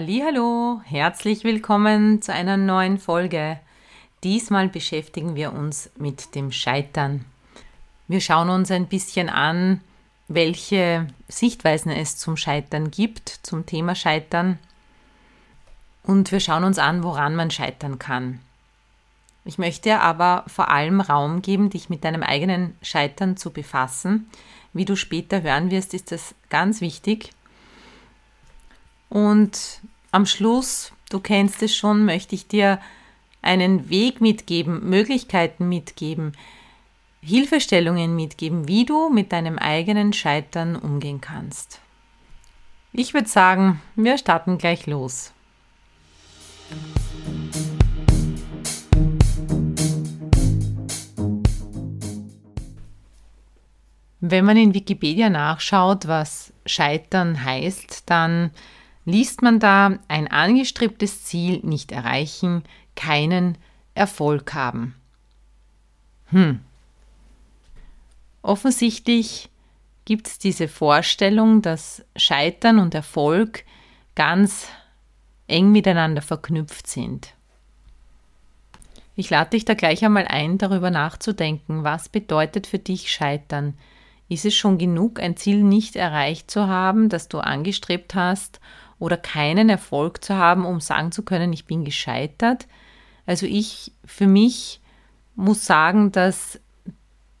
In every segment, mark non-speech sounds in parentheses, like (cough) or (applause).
Hallo, herzlich willkommen zu einer neuen Folge. Diesmal beschäftigen wir uns mit dem Scheitern. Wir schauen uns ein bisschen an, welche Sichtweisen es zum Scheitern gibt, zum Thema Scheitern. Und wir schauen uns an, woran man scheitern kann. Ich möchte aber vor allem Raum geben, dich mit deinem eigenen Scheitern zu befassen. Wie du später hören wirst, ist das ganz wichtig. Und am Schluss, du kennst es schon, möchte ich dir einen Weg mitgeben, Möglichkeiten mitgeben, Hilfestellungen mitgeben, wie du mit deinem eigenen Scheitern umgehen kannst. Ich würde sagen, wir starten gleich los. Wenn man in Wikipedia nachschaut, was Scheitern heißt, dann liest man da ein angestrebtes Ziel nicht erreichen, keinen Erfolg haben. Hm. Offensichtlich gibt es diese Vorstellung, dass Scheitern und Erfolg ganz eng miteinander verknüpft sind. Ich lade dich da gleich einmal ein, darüber nachzudenken, was bedeutet für dich Scheitern? Ist es schon genug, ein Ziel nicht erreicht zu haben, das du angestrebt hast, oder keinen Erfolg zu haben, um sagen zu können, ich bin gescheitert? Also ich für mich muss sagen, dass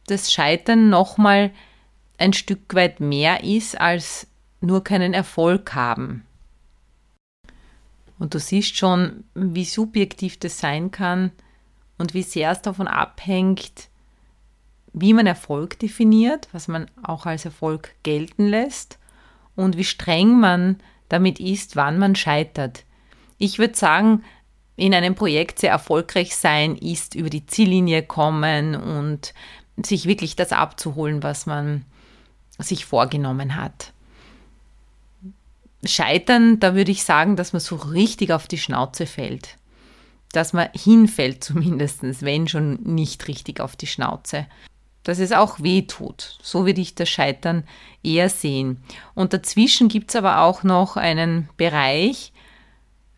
das Scheitern nochmal ein Stück weit mehr ist als nur keinen Erfolg haben. Und du siehst schon, wie subjektiv das sein kann und wie sehr es davon abhängt, wie man Erfolg definiert, was man auch als Erfolg gelten lässt und wie streng man damit ist, wann man scheitert. Ich würde sagen, in einem Projekt sehr erfolgreich sein ist über die Ziellinie kommen und sich wirklich das abzuholen, was man sich vorgenommen hat. Scheitern, da würde ich sagen, dass man so richtig auf die Schnauze fällt. Dass man hinfällt (laughs) zumindest, wenn schon nicht richtig auf die Schnauze dass es auch weh tut. So würde ich das Scheitern eher sehen. Und dazwischen gibt es aber auch noch einen Bereich,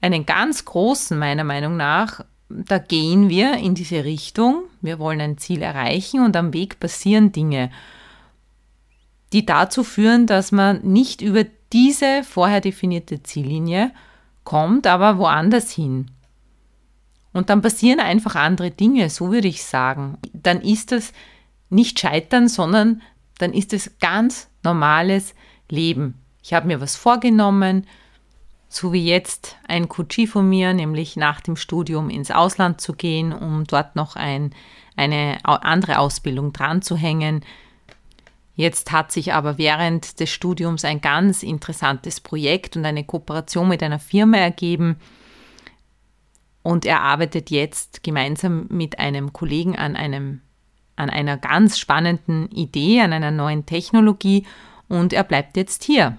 einen ganz großen meiner Meinung nach. Da gehen wir in diese Richtung. Wir wollen ein Ziel erreichen und am Weg passieren Dinge, die dazu führen, dass man nicht über diese vorher definierte Ziellinie kommt, aber woanders hin. Und dann passieren einfach andere Dinge, so würde ich sagen. Dann ist das nicht scheitern, sondern dann ist es ganz normales Leben. Ich habe mir was vorgenommen, so wie jetzt ein Coachie von mir, nämlich nach dem Studium ins Ausland zu gehen, um dort noch ein, eine andere Ausbildung dran zu hängen. Jetzt hat sich aber während des Studiums ein ganz interessantes Projekt und eine Kooperation mit einer Firma ergeben. Und er arbeitet jetzt gemeinsam mit einem Kollegen an einem an einer ganz spannenden Idee, an einer neuen Technologie und er bleibt jetzt hier.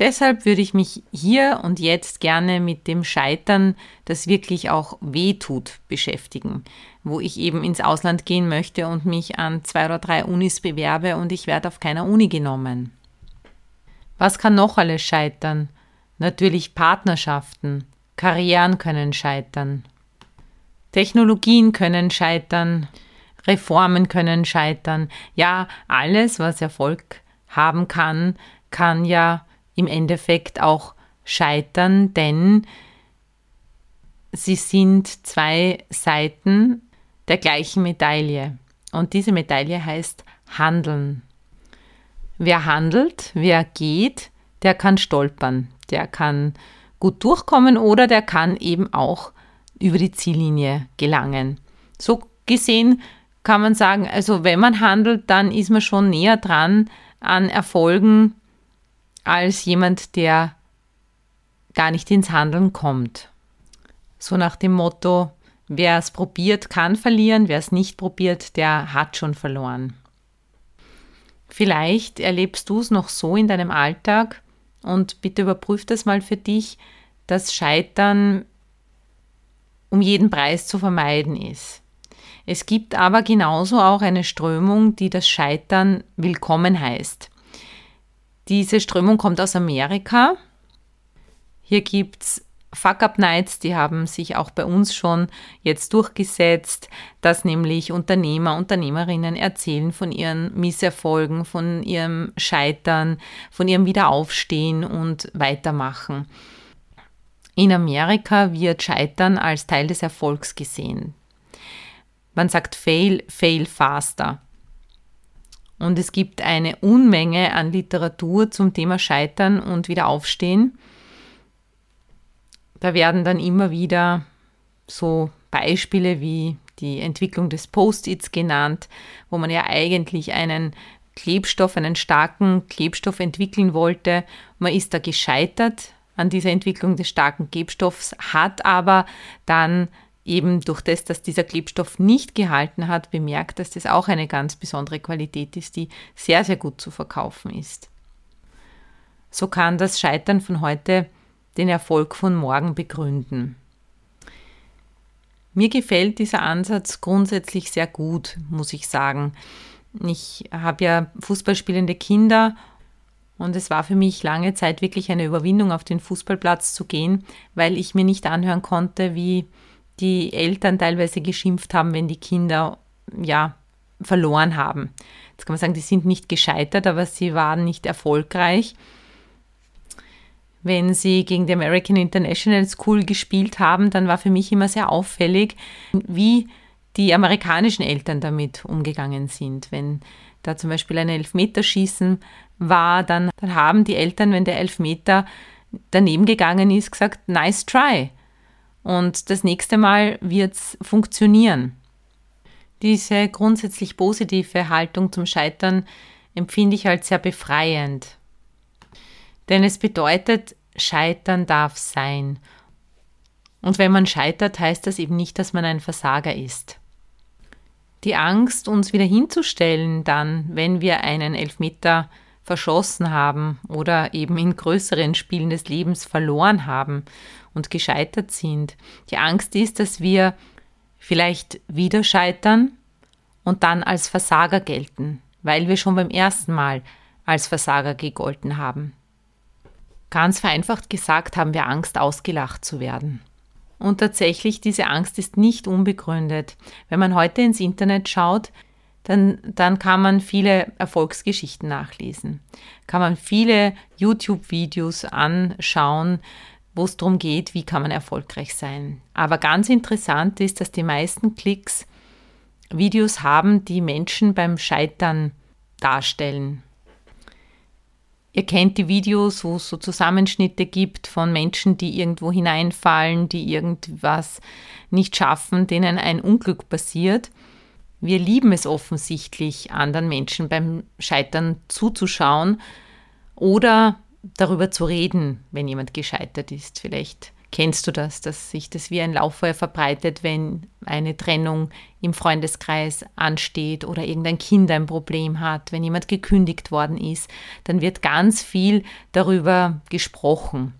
Deshalb würde ich mich hier und jetzt gerne mit dem Scheitern, das wirklich auch weh tut, beschäftigen, wo ich eben ins Ausland gehen möchte und mich an zwei oder drei Unis bewerbe und ich werde auf keiner Uni genommen. Was kann noch alles scheitern? Natürlich Partnerschaften, Karrieren können scheitern, Technologien können scheitern, Reformen können scheitern. Ja, alles, was Erfolg haben kann, kann ja im Endeffekt auch scheitern, denn sie sind zwei Seiten der gleichen Medaille. Und diese Medaille heißt Handeln. Wer handelt, wer geht, der kann stolpern, der kann gut durchkommen oder der kann eben auch über die Ziellinie gelangen. So gesehen kann man sagen, also wenn man handelt, dann ist man schon näher dran an Erfolgen, als jemand, der gar nicht ins Handeln kommt. So nach dem Motto, wer es probiert, kann verlieren, wer es nicht probiert, der hat schon verloren. Vielleicht erlebst du es noch so in deinem Alltag und bitte überprüf das mal für dich, dass Scheitern um jeden Preis zu vermeiden ist. Es gibt aber genauso auch eine Strömung, die das Scheitern willkommen heißt. Diese Strömung kommt aus Amerika. Hier gibt es Fuck-Up-Nights, die haben sich auch bei uns schon jetzt durchgesetzt, dass nämlich Unternehmer, Unternehmerinnen erzählen von ihren Misserfolgen, von ihrem Scheitern, von ihrem Wiederaufstehen und Weitermachen. In Amerika wird Scheitern als Teil des Erfolgs gesehen. Man sagt fail, fail faster. Und es gibt eine Unmenge an Literatur zum Thema Scheitern und Wiederaufstehen. Da werden dann immer wieder so Beispiele wie die Entwicklung des Post-its genannt, wo man ja eigentlich einen Klebstoff, einen starken Klebstoff entwickeln wollte. Man ist da gescheitert an dieser Entwicklung des starken Klebstoffs, hat aber dann eben durch das, dass dieser Klebstoff nicht gehalten hat, bemerkt, dass das auch eine ganz besondere Qualität ist, die sehr, sehr gut zu verkaufen ist. So kann das Scheitern von heute den Erfolg von morgen begründen. Mir gefällt dieser Ansatz grundsätzlich sehr gut, muss ich sagen. Ich habe ja fußballspielende Kinder und es war für mich lange Zeit wirklich eine Überwindung, auf den Fußballplatz zu gehen, weil ich mir nicht anhören konnte, wie die Eltern teilweise geschimpft haben, wenn die Kinder ja verloren haben. Jetzt kann man sagen, die sind nicht gescheitert, aber sie waren nicht erfolgreich wenn sie gegen die American International School gespielt haben, dann war für mich immer sehr auffällig, wie die amerikanischen Eltern damit umgegangen sind. Wenn da zum Beispiel ein Elfmeterschießen war, dann, dann haben die Eltern, wenn der Elfmeter daneben gegangen ist, gesagt, nice try. Und das nächste Mal wird es funktionieren. Diese grundsätzlich positive Haltung zum Scheitern empfinde ich als sehr befreiend. Denn es bedeutet, Scheitern darf sein. Und wenn man scheitert, heißt das eben nicht, dass man ein Versager ist. Die Angst, uns wieder hinzustellen, dann, wenn wir einen Elfmeter verschossen haben oder eben in größeren Spielen des Lebens verloren haben und gescheitert sind. Die Angst ist, dass wir vielleicht wieder scheitern und dann als Versager gelten, weil wir schon beim ersten Mal als Versager gegolten haben. Ganz vereinfacht gesagt haben wir Angst, ausgelacht zu werden. Und tatsächlich, diese Angst ist nicht unbegründet. Wenn man heute ins Internet schaut, dann, dann kann man viele Erfolgsgeschichten nachlesen. Kann man viele YouTube-Videos anschauen, wo es darum geht, wie kann man erfolgreich sein. Aber ganz interessant ist, dass die meisten Klicks Videos haben, die Menschen beim Scheitern darstellen. Ihr kennt die Videos, wo es so Zusammenschnitte gibt von Menschen, die irgendwo hineinfallen, die irgendwas nicht schaffen, denen ein Unglück passiert. Wir lieben es offensichtlich, anderen Menschen beim Scheitern zuzuschauen oder darüber zu reden, wenn jemand gescheitert ist. Vielleicht Kennst du das, dass sich das wie ein Lauffeuer verbreitet, wenn eine Trennung im Freundeskreis ansteht oder irgendein Kind ein Problem hat, wenn jemand gekündigt worden ist, dann wird ganz viel darüber gesprochen.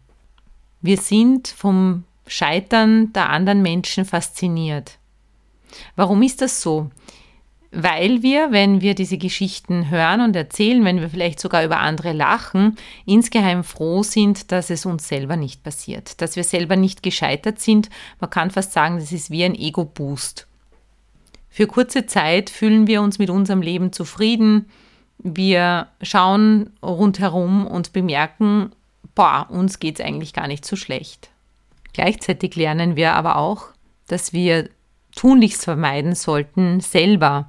Wir sind vom Scheitern der anderen Menschen fasziniert. Warum ist das so? weil wir, wenn wir diese Geschichten hören und erzählen, wenn wir vielleicht sogar über andere lachen, insgeheim froh sind, dass es uns selber nicht passiert, dass wir selber nicht gescheitert sind. Man kann fast sagen, das ist wie ein Ego-Boost. Für kurze Zeit fühlen wir uns mit unserem Leben zufrieden. Wir schauen rundherum und bemerken, boah, uns geht es eigentlich gar nicht so schlecht. Gleichzeitig lernen wir aber auch, dass wir tunlichst vermeiden sollten, selber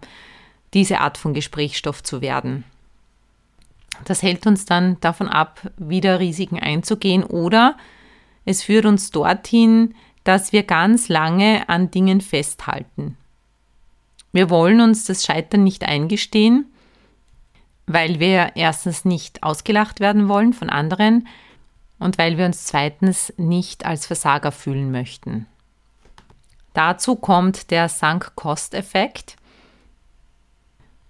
diese Art von Gesprächsstoff zu werden. Das hält uns dann davon ab, wieder Risiken einzugehen oder es führt uns dorthin, dass wir ganz lange an Dingen festhalten. Wir wollen uns das Scheitern nicht eingestehen, weil wir erstens nicht ausgelacht werden wollen von anderen und weil wir uns zweitens nicht als Versager fühlen möchten. Dazu kommt der Sunk-Cost-Effekt.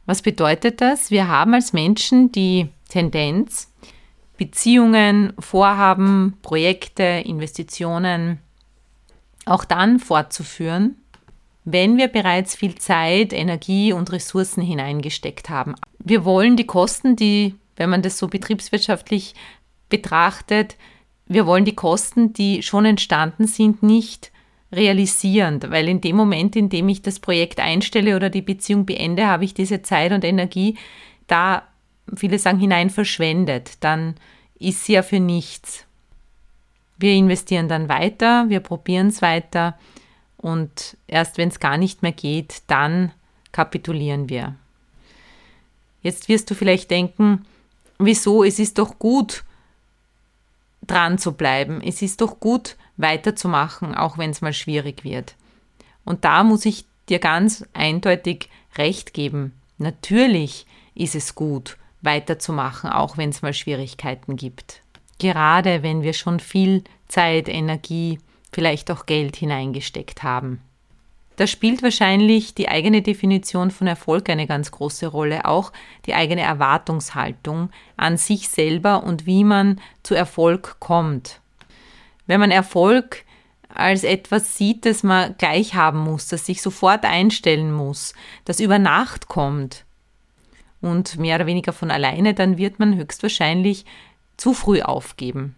Was bedeutet das? Wir haben als Menschen die Tendenz, Beziehungen, Vorhaben, Projekte, Investitionen auch dann fortzuführen, wenn wir bereits viel Zeit, Energie und Ressourcen hineingesteckt haben. Wir wollen die Kosten, die, wenn man das so betriebswirtschaftlich betrachtet, wir wollen die Kosten, die schon entstanden sind, nicht realisieren, weil in dem Moment, in dem ich das Projekt einstelle oder die Beziehung beende, habe ich diese Zeit und Energie da viele sagen hinein verschwendet, dann ist sie ja für nichts. Wir investieren dann weiter, wir probieren es weiter und erst wenn es gar nicht mehr geht, dann kapitulieren wir. Jetzt wirst du vielleicht denken, wieso, es ist doch gut, dran zu bleiben. Es ist doch gut, weiterzumachen, auch wenn es mal schwierig wird. Und da muss ich dir ganz eindeutig recht geben. Natürlich ist es gut, weiterzumachen, auch wenn es mal Schwierigkeiten gibt. Gerade wenn wir schon viel Zeit, Energie, vielleicht auch Geld hineingesteckt haben. Da spielt wahrscheinlich die eigene Definition von Erfolg eine ganz große Rolle, auch die eigene Erwartungshaltung an sich selber und wie man zu Erfolg kommt. Wenn man Erfolg als etwas sieht, das man gleich haben muss, das sich sofort einstellen muss, das über Nacht kommt, und mehr oder weniger von alleine, dann wird man höchstwahrscheinlich zu früh aufgeben.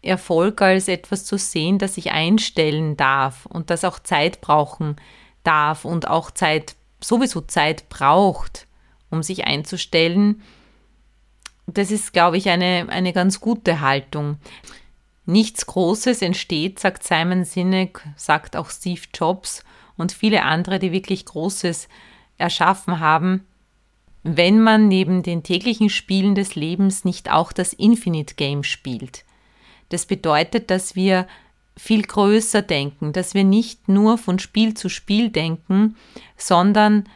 Erfolg als etwas zu sehen, das sich einstellen darf und das auch Zeit brauchen darf und auch Zeit, sowieso Zeit braucht, um sich einzustellen, das ist, glaube ich, eine, eine ganz gute Haltung. Nichts Großes entsteht, sagt Simon Sinek, sagt auch Steve Jobs und viele andere, die wirklich Großes erschaffen haben, wenn man neben den täglichen Spielen des Lebens nicht auch das Infinite Game spielt. Das bedeutet, dass wir viel größer denken, dass wir nicht nur von Spiel zu Spiel denken, sondern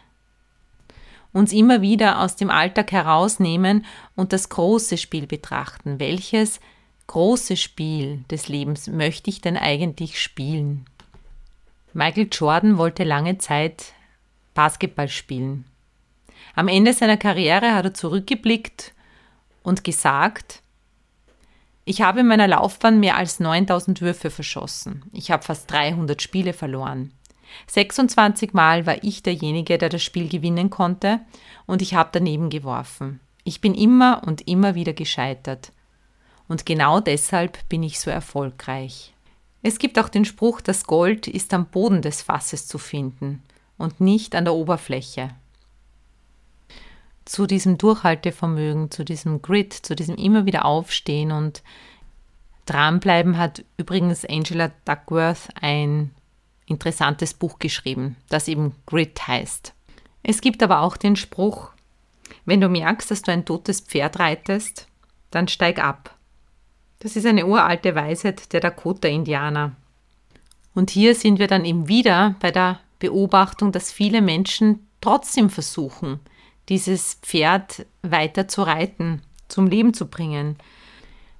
uns immer wieder aus dem Alltag herausnehmen und das große Spiel betrachten. Welches große Spiel des Lebens möchte ich denn eigentlich spielen? Michael Jordan wollte lange Zeit Basketball spielen. Am Ende seiner Karriere hat er zurückgeblickt und gesagt, ich habe in meiner Laufbahn mehr als 9000 Würfe verschossen. Ich habe fast 300 Spiele verloren. 26 Mal war ich derjenige, der das Spiel gewinnen konnte und ich habe daneben geworfen. Ich bin immer und immer wieder gescheitert. Und genau deshalb bin ich so erfolgreich. Es gibt auch den Spruch, das Gold ist am Boden des Fasses zu finden und nicht an der Oberfläche zu diesem Durchhaltevermögen, zu diesem Grit, zu diesem immer wieder Aufstehen und dranbleiben hat übrigens Angela Duckworth ein interessantes Buch geschrieben, das eben Grit heißt. Es gibt aber auch den Spruch, wenn du merkst, dass du ein totes Pferd reitest, dann steig ab. Das ist eine uralte Weisheit der Dakota-Indianer. Und hier sind wir dann eben wieder bei der Beobachtung, dass viele Menschen trotzdem versuchen, dieses Pferd weiter zu reiten, zum Leben zu bringen.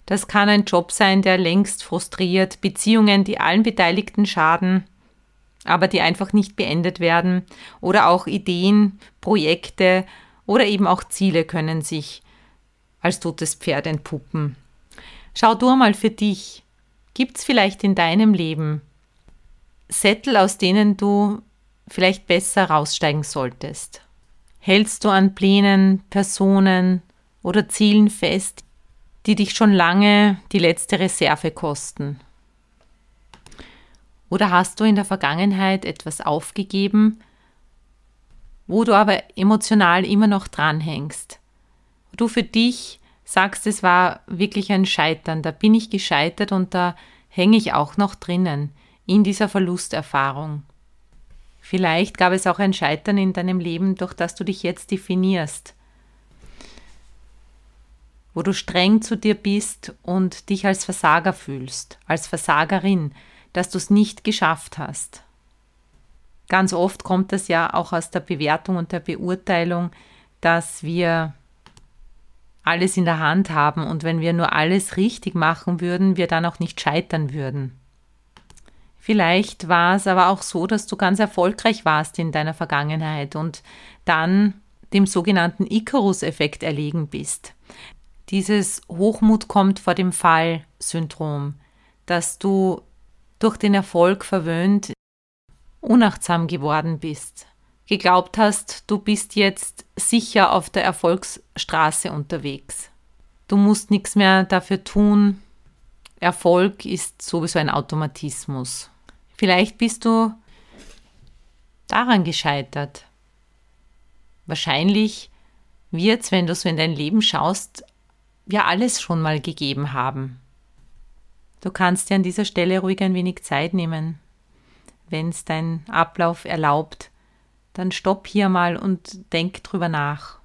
Das kann ein Job sein, der längst frustriert, Beziehungen, die allen Beteiligten schaden, aber die einfach nicht beendet werden, oder auch Ideen, Projekte oder eben auch Ziele können sich als totes Pferd entpuppen. Schau du mal für dich. Gibt es vielleicht in deinem Leben Sättel, aus denen du vielleicht besser raussteigen solltest? Hältst du an Plänen, Personen oder Zielen fest, die dich schon lange die letzte Reserve kosten? Oder hast du in der Vergangenheit etwas aufgegeben, wo du aber emotional immer noch dranhängst? Du für dich sagst, es war wirklich ein Scheitern, da bin ich gescheitert und da hänge ich auch noch drinnen in dieser Verlusterfahrung. Vielleicht gab es auch ein Scheitern in deinem Leben, durch das du dich jetzt definierst, wo du streng zu dir bist und dich als Versager fühlst, als Versagerin, dass du es nicht geschafft hast. Ganz oft kommt das ja auch aus der Bewertung und der Beurteilung, dass wir alles in der Hand haben und wenn wir nur alles richtig machen würden, wir dann auch nicht scheitern würden. Vielleicht war es aber auch so, dass du ganz erfolgreich warst in deiner Vergangenheit und dann dem sogenannten Icarus-Effekt erlegen bist. Dieses Hochmut kommt vor dem Fall-Syndrom, dass du durch den Erfolg verwöhnt unachtsam geworden bist, geglaubt hast, du bist jetzt sicher auf der Erfolgsstraße unterwegs. Du musst nichts mehr dafür tun. Erfolg ist sowieso ein Automatismus. Vielleicht bist du daran gescheitert. Wahrscheinlich wird es, wenn du so in dein Leben schaust, ja alles schon mal gegeben haben. Du kannst dir an dieser Stelle ruhig ein wenig Zeit nehmen. Wenn es dein Ablauf erlaubt, dann stopp hier mal und denk drüber nach.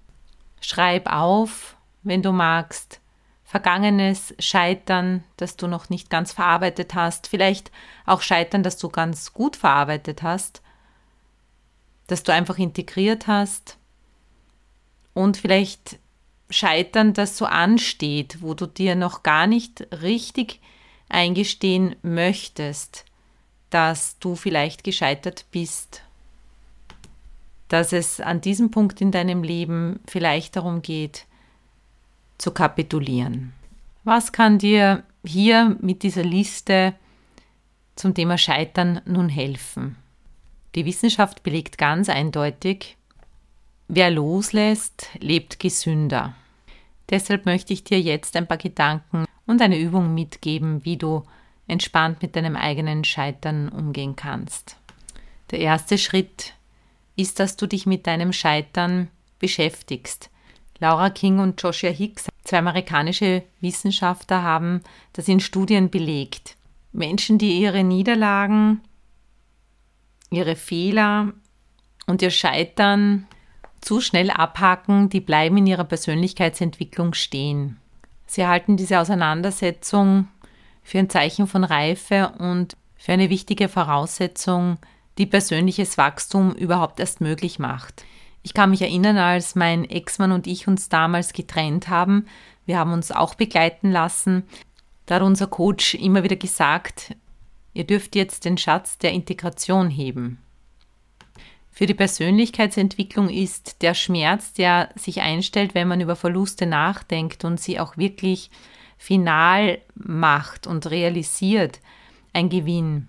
Schreib auf, wenn du magst, vergangenes Scheitern, das du noch nicht ganz verarbeitet hast, vielleicht auch Scheitern, das du ganz gut verarbeitet hast, das du einfach integriert hast. Und vielleicht Scheitern, das so ansteht, wo du dir noch gar nicht richtig eingestehen möchtest, dass du vielleicht gescheitert bist, dass es an diesem Punkt in deinem Leben vielleicht darum geht, zu kapitulieren. Was kann dir hier mit dieser Liste zum Thema Scheitern nun helfen? Die Wissenschaft belegt ganz eindeutig, wer loslässt, lebt gesünder. Deshalb möchte ich dir jetzt ein paar Gedanken und eine Übung mitgeben, wie du entspannt mit deinem eigenen Scheitern umgehen kannst. Der erste Schritt ist, dass du dich mit deinem Scheitern beschäftigst. Laura King und Joshua Hicks, zwei amerikanische Wissenschaftler, haben das in Studien belegt. Menschen, die ihre Niederlagen, ihre Fehler und ihr Scheitern zu schnell abhaken, die bleiben in ihrer Persönlichkeitsentwicklung stehen. Sie halten diese Auseinandersetzung für ein Zeichen von Reife und für eine wichtige Voraussetzung, die persönliches Wachstum überhaupt erst möglich macht. Ich kann mich erinnern, als mein Ex-Mann und ich uns damals getrennt haben, wir haben uns auch begleiten lassen, da hat unser Coach immer wieder gesagt, ihr dürft jetzt den Schatz der Integration heben. Für die Persönlichkeitsentwicklung ist der Schmerz, der sich einstellt, wenn man über Verluste nachdenkt und sie auch wirklich final macht und realisiert, ein Gewinn.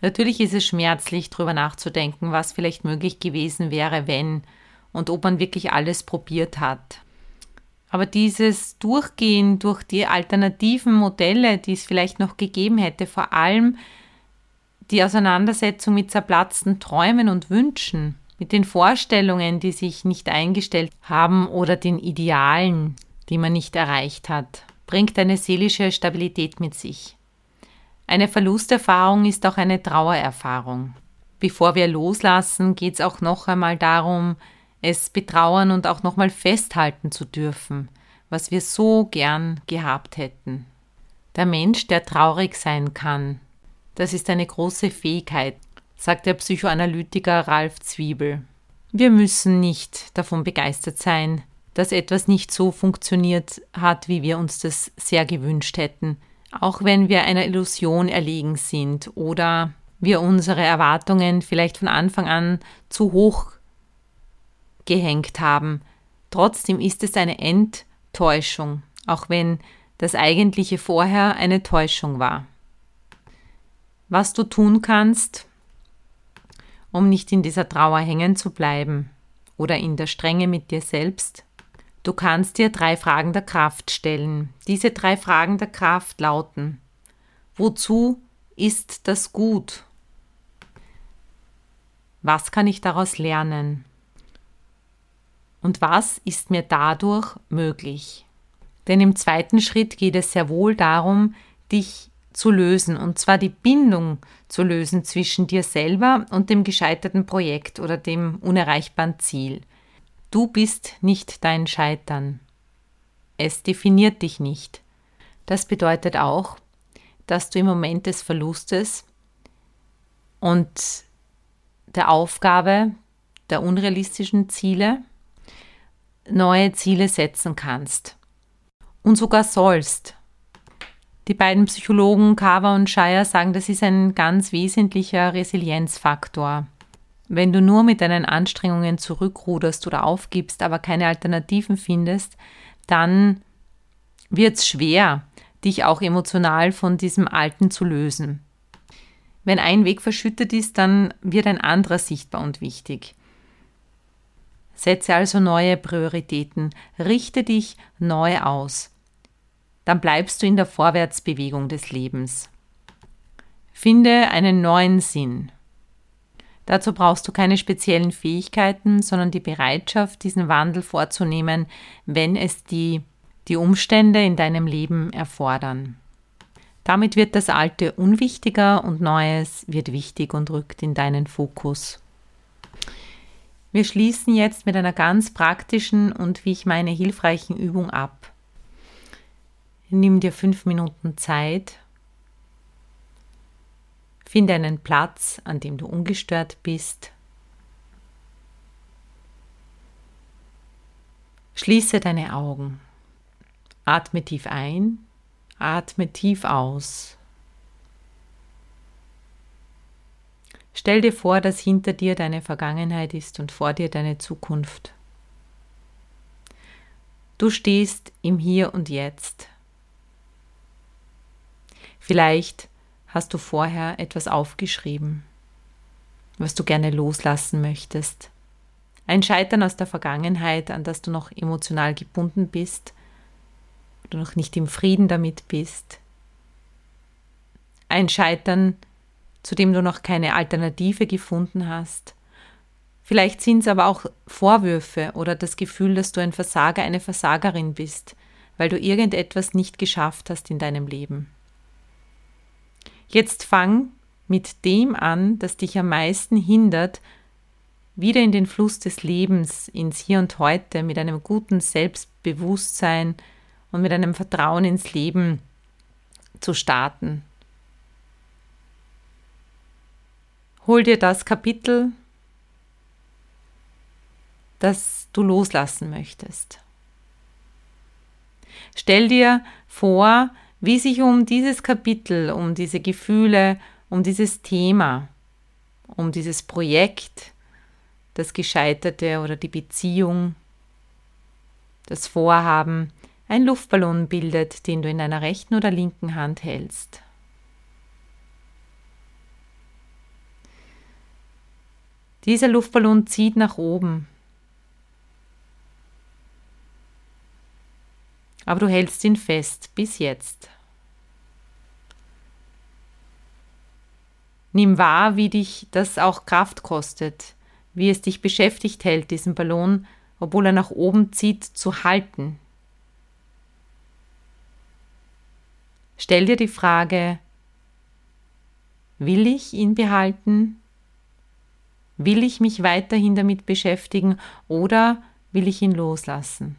Natürlich ist es schmerzlich, darüber nachzudenken, was vielleicht möglich gewesen wäre, wenn und ob man wirklich alles probiert hat. Aber dieses Durchgehen durch die alternativen Modelle, die es vielleicht noch gegeben hätte, vor allem die Auseinandersetzung mit zerplatzten Träumen und Wünschen, mit den Vorstellungen, die sich nicht eingestellt haben oder den Idealen, die man nicht erreicht hat, bringt eine seelische Stabilität mit sich. Eine Verlusterfahrung ist auch eine Trauererfahrung. Bevor wir loslassen, geht es auch noch einmal darum, es betrauern und auch nochmal festhalten zu dürfen, was wir so gern gehabt hätten. Der Mensch, der traurig sein kann, das ist eine große Fähigkeit, sagt der Psychoanalytiker Ralf Zwiebel. Wir müssen nicht davon begeistert sein, dass etwas nicht so funktioniert hat, wie wir uns das sehr gewünscht hätten, auch wenn wir einer Illusion erlegen sind oder wir unsere Erwartungen vielleicht von Anfang an zu hoch gehängt haben. Trotzdem ist es eine Enttäuschung, auch wenn das eigentliche vorher eine Täuschung war was du tun kannst, um nicht in dieser Trauer hängen zu bleiben oder in der Strenge mit dir selbst. Du kannst dir drei Fragen der Kraft stellen. Diese drei Fragen der Kraft lauten, wozu ist das gut? Was kann ich daraus lernen? Und was ist mir dadurch möglich? Denn im zweiten Schritt geht es sehr wohl darum, dich zu lösen, und zwar die Bindung zu lösen zwischen dir selber und dem gescheiterten Projekt oder dem unerreichbaren Ziel. Du bist nicht dein Scheitern. Es definiert dich nicht. Das bedeutet auch, dass du im Moment des Verlustes und der Aufgabe der unrealistischen Ziele neue Ziele setzen kannst. und sogar sollst. Die beiden Psychologen Carver und Shire sagen, das ist ein ganz wesentlicher Resilienzfaktor. Wenn du nur mit deinen Anstrengungen zurückruderst oder aufgibst, aber keine Alternativen findest, dann wird es schwer, dich auch emotional von diesem Alten zu lösen. Wenn ein Weg verschüttet ist, dann wird ein anderer sichtbar und wichtig. Setze also neue Prioritäten, richte dich neu aus. Dann bleibst du in der Vorwärtsbewegung des Lebens. Finde einen neuen Sinn. Dazu brauchst du keine speziellen Fähigkeiten, sondern die Bereitschaft, diesen Wandel vorzunehmen, wenn es die, die Umstände in deinem Leben erfordern. Damit wird das Alte unwichtiger und Neues wird wichtig und rückt in deinen Fokus. Wir schließen jetzt mit einer ganz praktischen und wie ich meine hilfreichen Übung ab. Nimm dir fünf Minuten Zeit. Finde einen Platz, an dem du ungestört bist. Schließe deine Augen. Atme tief ein Atme tief aus. Stell dir vor, dass hinter dir deine Vergangenheit ist und vor dir deine Zukunft. Du stehst im Hier und Jetzt. Vielleicht hast du vorher etwas aufgeschrieben, was du gerne loslassen möchtest. Ein Scheitern aus der Vergangenheit, an das du noch emotional gebunden bist du noch nicht im Frieden damit bist. Ein Scheitern, zu dem du noch keine Alternative gefunden hast. Vielleicht sind es aber auch Vorwürfe oder das Gefühl, dass du ein Versager, eine Versagerin bist, weil du irgendetwas nicht geschafft hast in deinem Leben. Jetzt fang mit dem an, das dich am meisten hindert, wieder in den Fluss des Lebens, ins Hier und Heute, mit einem guten Selbstbewusstsein, und mit einem Vertrauen ins Leben zu starten. Hol dir das Kapitel, das du loslassen möchtest. Stell dir vor, wie sich um dieses Kapitel, um diese Gefühle, um dieses Thema, um dieses Projekt, das Gescheiterte oder die Beziehung, das Vorhaben ein Luftballon bildet, den du in deiner rechten oder linken Hand hältst. Dieser Luftballon zieht nach oben. Aber du hältst ihn fest bis jetzt. Nimm wahr, wie dich das auch Kraft kostet, wie es dich beschäftigt hält, diesen Ballon, obwohl er nach oben zieht, zu halten, Stell dir die Frage, will ich ihn behalten? Will ich mich weiterhin damit beschäftigen oder will ich ihn loslassen?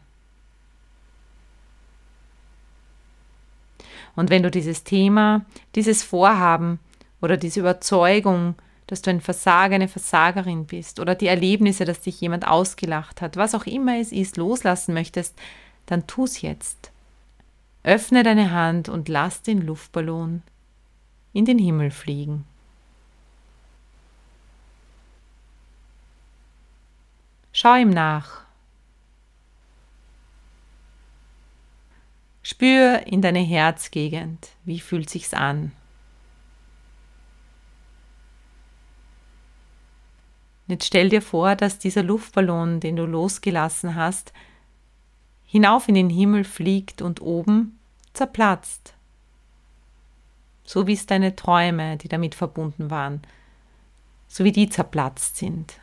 Und wenn du dieses Thema, dieses Vorhaben oder diese Überzeugung, dass du ein Versager, eine Versagerin bist oder die Erlebnisse, dass dich jemand ausgelacht hat, was auch immer es ist, loslassen möchtest, dann tu es jetzt. Öffne deine Hand und lass den Luftballon in den Himmel fliegen. Schau ihm nach. Spür in deine Herzgegend, wie fühlt sich's an? Jetzt stell dir vor, dass dieser Luftballon, den du losgelassen hast, hinauf in den Himmel fliegt und oben zerplatzt. So wie es deine Träume, die damit verbunden waren, so wie die zerplatzt sind.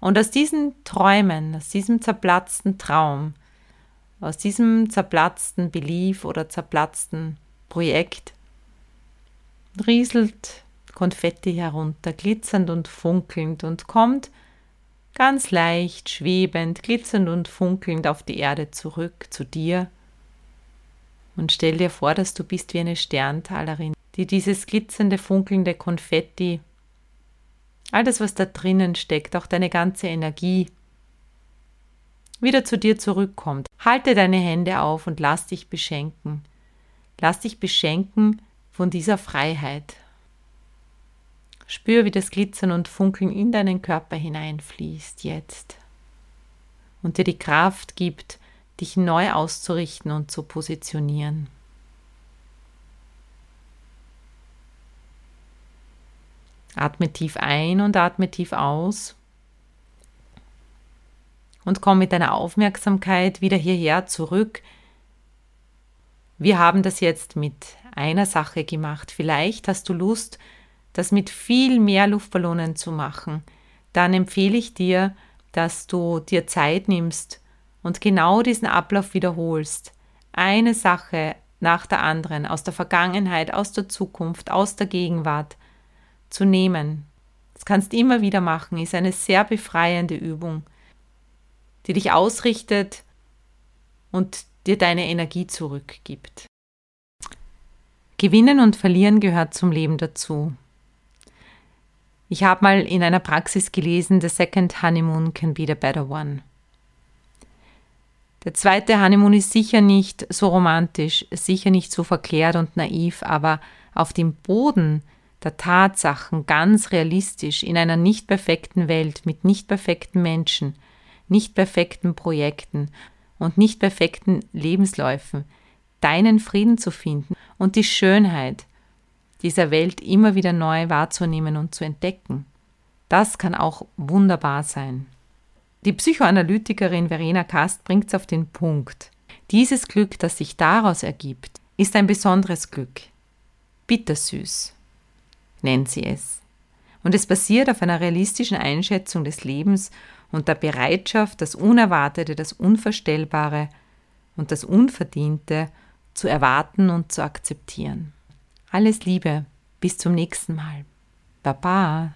Und aus diesen Träumen, aus diesem zerplatzten Traum, aus diesem zerplatzten Belief oder zerplatzten Projekt rieselt Konfetti herunter, glitzernd und funkelnd und kommt ganz leicht, schwebend, glitzernd und funkelnd auf die Erde zurück zu dir. Und stell dir vor, dass du bist wie eine Sterntalerin, die dieses glitzernde, funkelnde Konfetti, all das, was da drinnen steckt, auch deine ganze Energie, wieder zu dir zurückkommt. Halte deine Hände auf und lass dich beschenken. Lass dich beschenken von dieser Freiheit. Spür, wie das Glitzern und Funkeln in deinen Körper hineinfließt jetzt und dir die Kraft gibt, dich neu auszurichten und zu positionieren. Atme tief ein und atme tief aus und komm mit deiner Aufmerksamkeit wieder hierher zurück. Wir haben das jetzt mit einer Sache gemacht. Vielleicht hast du Lust, das mit viel mehr Luftballonen zu machen. Dann empfehle ich dir, dass du dir Zeit nimmst und genau diesen Ablauf wiederholst. Eine Sache nach der anderen aus der Vergangenheit, aus der Zukunft, aus der Gegenwart zu nehmen. Das kannst du immer wieder machen, ist eine sehr befreiende Übung die dich ausrichtet und dir deine Energie zurückgibt. Gewinnen und Verlieren gehört zum Leben dazu. Ich habe mal in einer Praxis gelesen, The second honeymoon can be the better one. Der zweite Honeymoon ist sicher nicht so romantisch, sicher nicht so verklärt und naiv, aber auf dem Boden der Tatsachen ganz realistisch in einer nicht perfekten Welt mit nicht perfekten Menschen – nicht perfekten Projekten und nicht perfekten Lebensläufen deinen Frieden zu finden und die Schönheit dieser Welt immer wieder neu wahrzunehmen und zu entdecken. Das kann auch wunderbar sein. Die Psychoanalytikerin Verena Kast bringt es auf den Punkt. Dieses Glück, das sich daraus ergibt, ist ein besonderes Glück. Bittersüß nennt sie es. Und es basiert auf einer realistischen Einschätzung des Lebens und der Bereitschaft, das Unerwartete, das Unvorstellbare und das Unverdiente zu erwarten und zu akzeptieren. Alles Liebe, bis zum nächsten Mal. Baba.